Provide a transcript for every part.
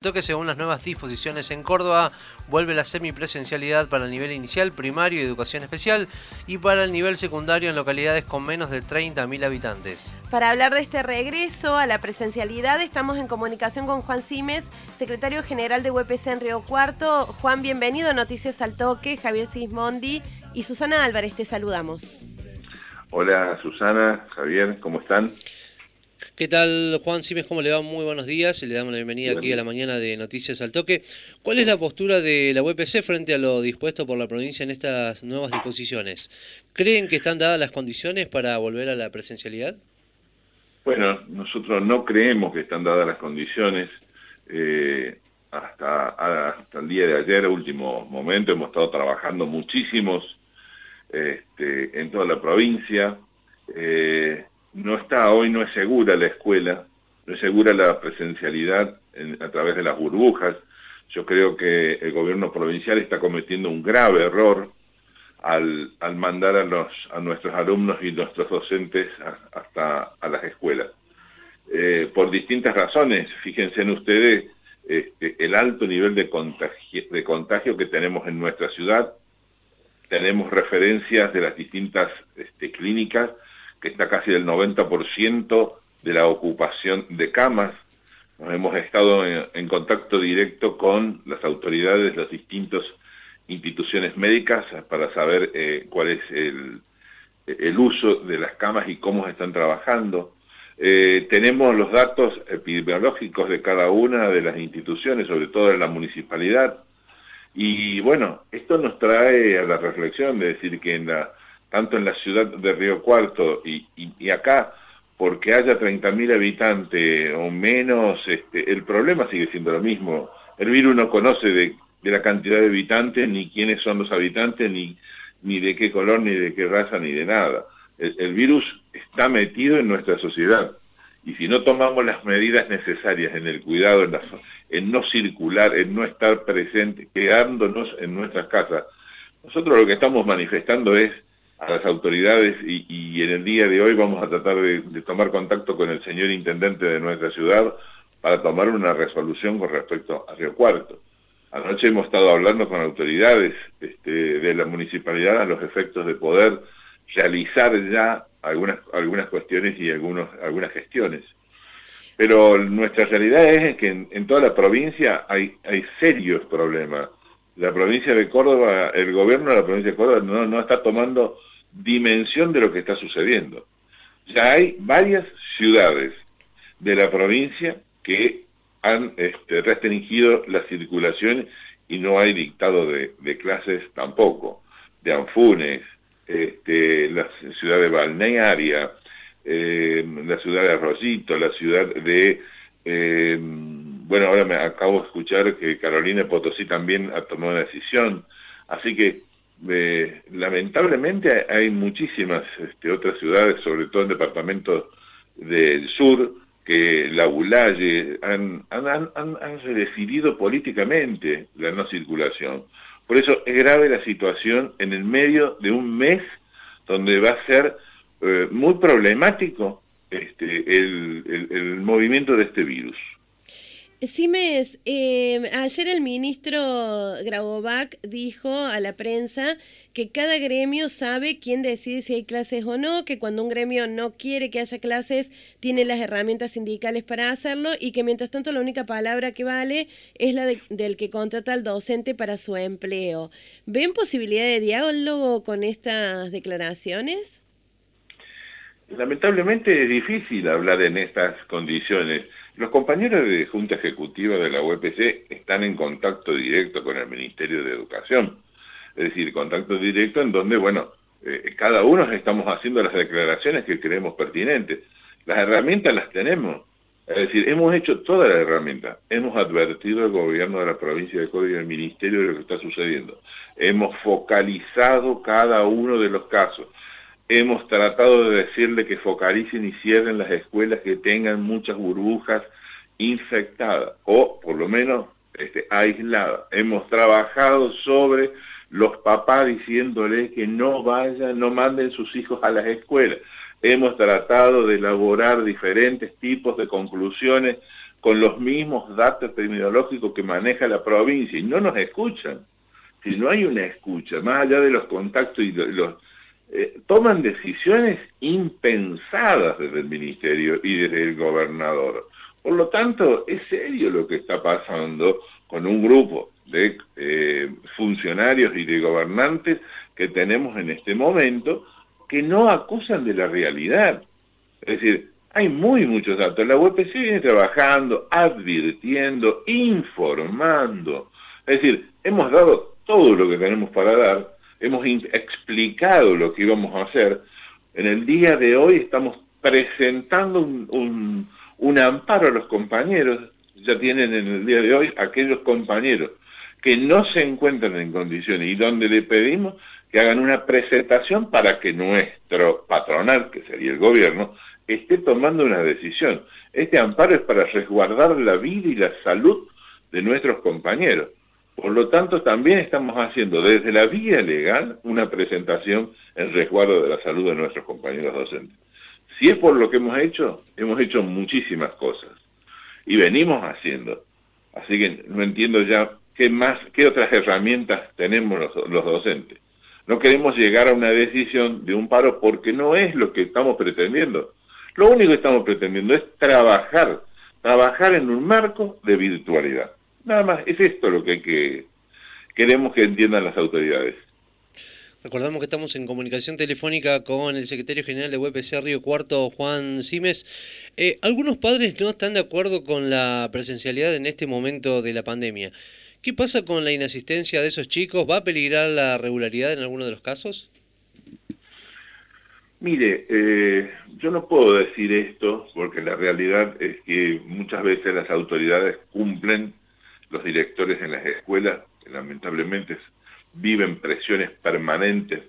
que según las nuevas disposiciones en Córdoba vuelve la semipresencialidad para el nivel inicial, primario y educación especial y para el nivel secundario en localidades con menos de 30.000 habitantes. Para hablar de este regreso a la presencialidad estamos en comunicación con Juan Simes, secretario general de UPC en Río Cuarto. Juan, bienvenido a Noticias al Toque, Javier Sismondi y Susana Álvarez, te saludamos. Hola Susana, Javier, ¿cómo están? ¿Qué tal, Juan Simes? ¿Cómo le va? Muy buenos días. Le damos la bienvenida aquí a la mañana de Noticias al Toque. ¿Cuál es la postura de la UPC frente a lo dispuesto por la provincia en estas nuevas disposiciones? ¿Creen que están dadas las condiciones para volver a la presencialidad? Bueno, nosotros no creemos que están dadas las condiciones. Eh, hasta, el día de ayer, último momento, hemos estado trabajando muchísimos este, en toda la provincia. Eh, no está, hoy no es segura la escuela, no es segura la presencialidad a través de las burbujas. Yo creo que el gobierno provincial está cometiendo un grave error al, al mandar a, los, a nuestros alumnos y nuestros docentes hasta a las escuelas. Eh, por distintas razones, fíjense en ustedes este, el alto nivel de contagio, de contagio que tenemos en nuestra ciudad, tenemos referencias de las distintas este, clínicas que está casi del 90% de la ocupación de camas. Nos hemos estado en, contacto directo con las autoridades de las distintas instituciones médicas para saber eh, cuál es el, uso de las camas y cómo están trabajando. Eh, tenemos los datos epidemiológicos de cada una de las instituciones, sobre todo en la municipalidad. Y bueno, esto nos trae a la reflexión de decir que en la tanto en la ciudad de Río Cuarto y, acá, porque haya 30.000 habitantes o menos, este, el problema sigue siendo lo mismo. El virus no conoce de, la cantidad de habitantes, ni quiénes son los habitantes, ni, ni de qué color, ni de qué raza, ni de nada. El, virus está metido en nuestra sociedad. Y si no tomamos las medidas necesarias en el cuidado, en, en no circular, en no estar presente, quedándonos en nuestras casas, nosotros lo que estamos manifestando es a las autoridades y, en el día de hoy vamos a tratar de, tomar contacto con el señor intendente de nuestra ciudad para tomar una resolución con respecto a Río Cuarto. Anoche hemos estado hablando con autoridades este, de la municipalidad a los efectos de poder realizar ya algunas, algunas cuestiones y algunos, algunas gestiones. Pero nuestra realidad es que en, toda la provincia hay, hay serios problemas. La provincia de Córdoba, el gobierno de la provincia de Córdoba no, no está tomando dimensión de lo que está sucediendo. Ya hay varias ciudades de la provincia que han este, restringido la circulación y no hay dictado de, clases tampoco. De Anfunes, este, la ciudad de Balnearia, eh, la ciudad de Arroyito, la ciudad de... Eh, bueno, ahora me acabo de escuchar que Carolina Potosí también ha tomado una decisión. Así que lamentablemente hay muchísimas este, otras ciudades, sobre todo en departamentos del sur, que la ULAYE han, han, redefinido políticamente la no circulación. Por eso es grave la situación en el medio de un mes donde va a ser eh, muy problemático este, el movimiento de este virus. Simes, eh, ayer el ministro Grabovac dijo a la prensa que cada gremio sabe quién decide si hay clases o no, que cuando un gremio no quiere que haya clases, tiene las herramientas sindicales para hacerlo y que mientras tanto la única palabra que vale es la del que contrata al docente para su empleo. ¿Ven posibilidad de diálogo con estas declaraciones? Lamentablemente es difícil hablar en estas condiciones. Los compañeros de Junta Ejecutiva de la UPC están en contacto directo con el Ministerio de Educación. Es decir, contacto directo en donde, bueno, eh, cada uno estamos haciendo las declaraciones que creemos pertinentes. Las herramientas las tenemos. Es decir, hemos hecho todas las herramientas. Hemos advertido al gobierno de la provincia de Córdoba y al ministerio de lo que está sucediendo. Hemos focalizado cada uno de los casos hemos tratado de decirle que focalicen y cierren las escuelas que tengan muchas burbujas infectadas o por lo menos este, aisladas. Hemos trabajado sobre los papás diciéndoles que no vayan, no manden sus hijos a las escuelas. Hemos tratado de elaborar diferentes tipos de conclusiones con los mismos datos epidemiológicos que maneja la provincia y no nos escuchan. Si no hay una escucha, más allá de los contactos y los... Eh, toman decisiones impensadas desde el ministerio y desde el gobernador. Por lo tanto, es serio lo que está pasando con un grupo de eh, funcionarios y de gobernantes que tenemos en este momento que no acusan de la realidad. Es decir, hay muy muchos datos. La UPC viene trabajando, advirtiendo, informando. Es decir, hemos dado todo lo que tenemos para dar, hemos explicado lo que íbamos a hacer. En el día de hoy estamos presentando un, amparo a los compañeros, ya tienen en el día de hoy aquellos compañeros que no se encuentran en condiciones y donde le pedimos que hagan una presentación para que nuestro patronal, que sería el gobierno, esté tomando una decisión. Este amparo es para resguardar la vida y la salud de nuestros compañeros. Por lo tanto, también estamos haciendo desde la vía legal una presentación en resguardo de la salud de nuestros compañeros docentes. Si es por lo que hemos hecho, hemos hecho muchísimas cosas y venimos haciendo. Así que no entiendo ya qué más, qué otras herramientas tenemos los docentes. No queremos llegar a una decisión de un paro porque no es lo que estamos pretendiendo. Lo único que estamos pretendiendo es trabajar, trabajar en un marco de virtualidad. Nada más, es esto lo que, hay que queremos que entiendan las autoridades. Recordamos que estamos en comunicación telefónica con el secretario general de UPC Río Cuarto, Juan Simes. Eh, algunos padres no están de acuerdo con la presencialidad en este momento de la pandemia. ¿Qué pasa con la inasistencia de esos chicos? ¿Va a peligrar la regularidad en alguno de los casos? Mire, eh, yo no puedo decir esto porque la realidad es que muchas veces las autoridades cumplen, los directores en las escuelas, lamentablemente viven presiones permanentes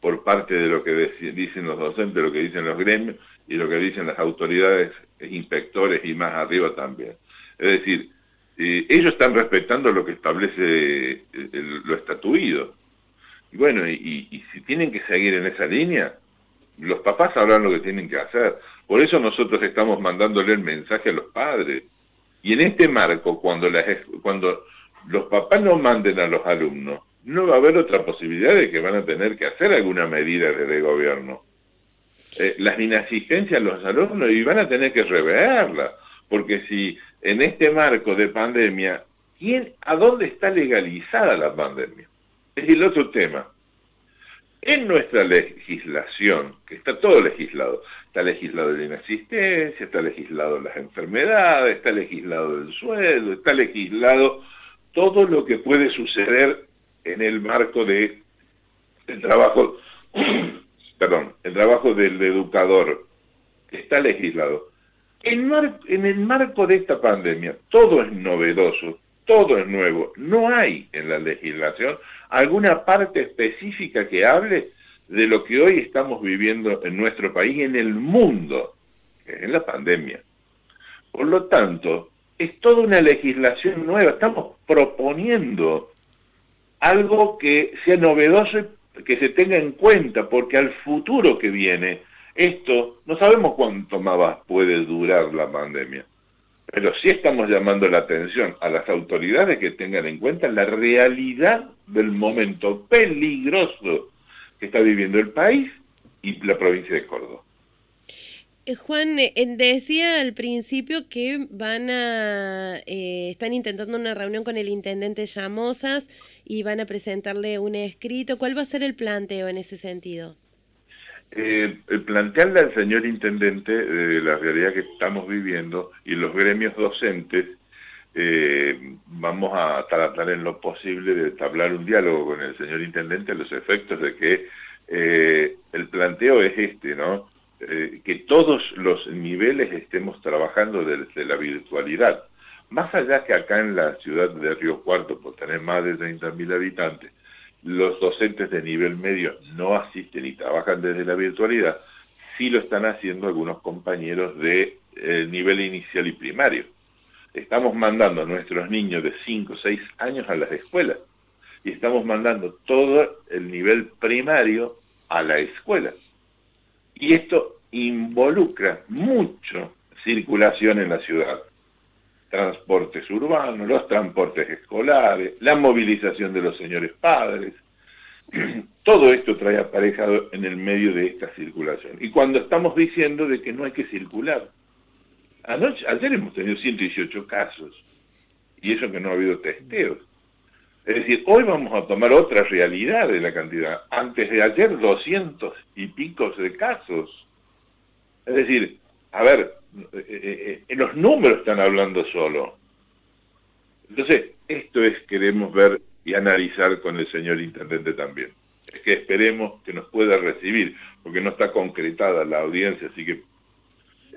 por parte de lo que dicen los docentes, lo que dicen los gremios y lo que dicen las autoridades, inspectores y más arriba también. Es decir, eh, ellos están respetando lo que establece eh, lo estatuido. Y bueno, y, si tienen que seguir en esa línea, los papás sabrán lo que tienen que hacer. Por eso nosotros estamos mandándole el mensaje a los padres. Y en este marco, cuando, los papás no manden a los alumnos, no va a haber otra posibilidad de que van a tener que hacer alguna medida desde el gobierno. Eh, las inasistencias a los alumnos y van a tener que reverla, porque si en este marco de pandemia, ¿quién, ¿a dónde está legalizada la pandemia? Es el otro tema. En nuestra legislación, que está todo legislado, está legislado la inasistencia, está legislado las enfermedades, está legislado el sueldo, está legislado todo lo que puede suceder en el marco de trabajo, perdón, el trabajo del educador, está legislado. En el marco de esta pandemia, todo es novedoso, todo es nuevo. No hay en la legislación alguna parte específica que hable de lo que hoy estamos viviendo en nuestro país en el mundo, en la pandemia. Por lo tanto, es toda una legislación nueva. Estamos proponiendo algo que sea novedoso y que se tenga en cuenta, porque al futuro que viene esto, no sabemos cuánto más puede durar la pandemia, pero sí estamos llamando la atención a las autoridades que tengan en cuenta la realidad del momento peligroso que está viviendo el país y la provincia de Córdoba. Eh, Juan, eh, decía al principio que van a, eh, están intentando una reunión con el intendente Llamosas y van a presentarle un escrito. ¿Cuál va a ser el planteo en ese sentido? Eh, plantearle al señor intendente de la realidad que estamos viviendo y los gremios docentes, eh, vamos a tratar en lo posible de establecer un diálogo con el señor intendente a los efectos de que eh, el planteo es este, ¿no? Eh, que todos los niveles estemos trabajando desde la virtualidad. Más allá que acá en la ciudad de Río Cuarto, por tener más de 30.000 habitantes, los docentes de nivel medio no asisten y trabajan desde la virtualidad, sí lo están haciendo algunos compañeros de eh, nivel inicial y primario. Estamos mandando a nuestros niños de 5 o 6 años a las escuelas y estamos mandando todo el nivel primario a la escuela. Y esto involucra mucho circulación en la ciudad. Transportes urbanos, los transportes escolares, la movilización de los señores padres. Todo esto trae aparejado en el medio de esta circulación. Y cuando estamos diciendo de que no hay que circular, Anoche, ayer hemos tenido 118 casos, y eso que no ha habido testeos. Es decir, hoy vamos a tomar otra realidad de la cantidad. Antes de ayer, 200 y picos de casos. Es decir, a ver, eh, eh, los números están hablando solo. Entonces, esto es, queremos ver y analizar con el señor intendente también. Es que esperemos que nos pueda recibir, porque no está concretada la audiencia, así que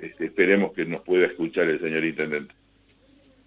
este, esperemos que nos pueda escuchar el señor intendente.